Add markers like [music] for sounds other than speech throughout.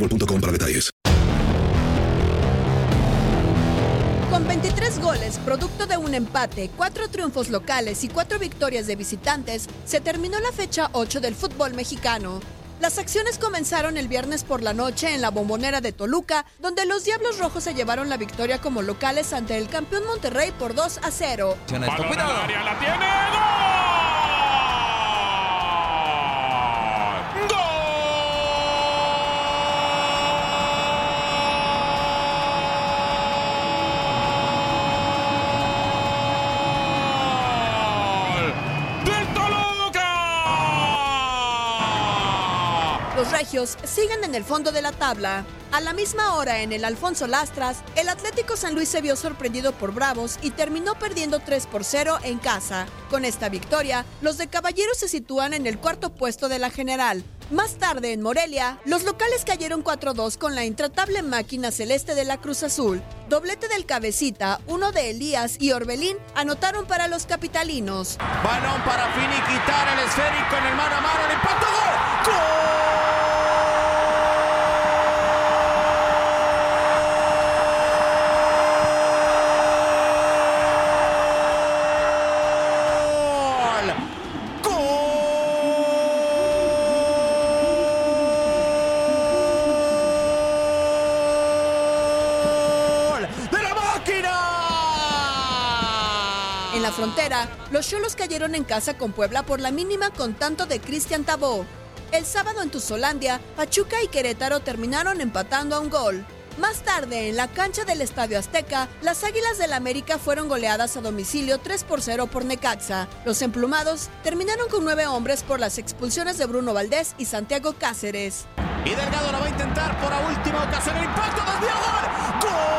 boostmobile.com para detalles. Con 23 goles, producto de un empate, cuatro triunfos locales y cuatro victorias de visitantes, se terminó la fecha 8 del fútbol mexicano. Las acciones comenzaron el viernes por la noche en la bombonera de Toluca, donde los Diablos Rojos se llevaron la victoria como locales ante el campeón Monterrey por 2 a 0. Balón al área, la tiene. ¡Gol! ¡Gol! ¡Del Toluca! Regios siguen en el fondo de la tabla. A la misma hora en el Alfonso Lastras, el Atlético San Luis se vio sorprendido por Bravos y terminó perdiendo 3 por 0 en casa. Con esta victoria, los de Caballeros se sitúan en el cuarto puesto de la general. Más tarde en Morelia, los locales cayeron 4-2 con la intratable máquina celeste de la Cruz Azul. Doblete del cabecita, uno de Elías y Orbelín anotaron para los capitalinos. Balón para finiquitar el esférico en el mano a mano. El impacto. ¡Gol! ¡Gol! En la frontera, los Cholos cayeron en casa con Puebla por la mínima con tanto de Cristian Tabó. El sábado en Tuzolandia, Pachuca y Querétaro terminaron empatando a un gol. Más tarde, en la cancha del Estadio Azteca, las Águilas del América fueron goleadas a domicilio 3 por 0 por Necaxa. Los emplumados terminaron con nueve hombres por las expulsiones de Bruno Valdés y Santiago Cáceres. Y Delgado lo va a intentar por la última ocasión. El impacto desvió gol. ¡Gol!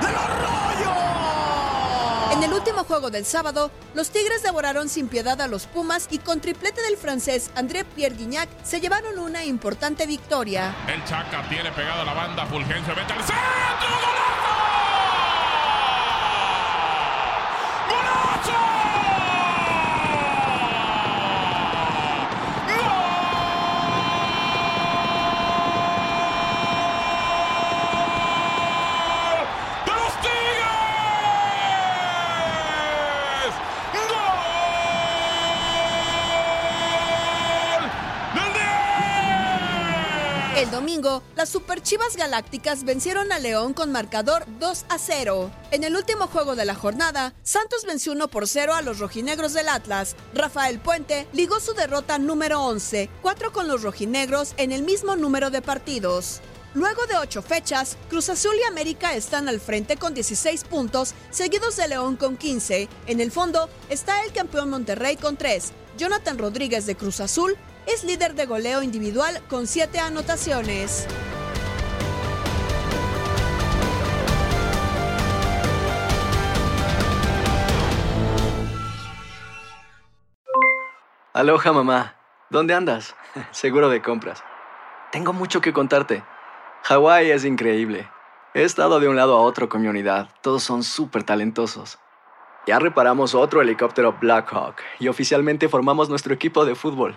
¡Del Arroyo! En el último juego del sábado, los Tigres devoraron sin piedad a los Pumas y con triplete del francés André Pierre Guignac se llevaron una importante victoria. El Chaca tiene pegado la banda. Fulgencio mete al centro. ¡Golazo! ¡Gol! ¡De los Tigres! ¡Gol! ¡Del 10! El domingo, las Superchivas Galácticas vencieron a León con marcador 2 a 0. En el último juego de la jornada, Santos venció 1 por 0 a los rojinegros del Atlas. Rafael Puente ligó su derrota número 11, 4 con los rojinegros en el mismo número de partidos. Luego de ocho fechas, Cruz Azul y América están al frente con 16 puntos, seguidos de León con 15. En el fondo está el campeón Monterrey con 3. Jonathan Rodríguez de Cruz Azul es líder de goleo individual con 7 anotaciones. Aloha mamá, ¿dónde andas? [laughs] Seguro de compras. Tengo mucho que contarte. Hawái es increíble. He estado de un lado a otro con mi unidad. Todos son súper talentosos. Ya reparamos otro helicóptero Blackhawk y oficialmente formamos nuestro equipo de fútbol.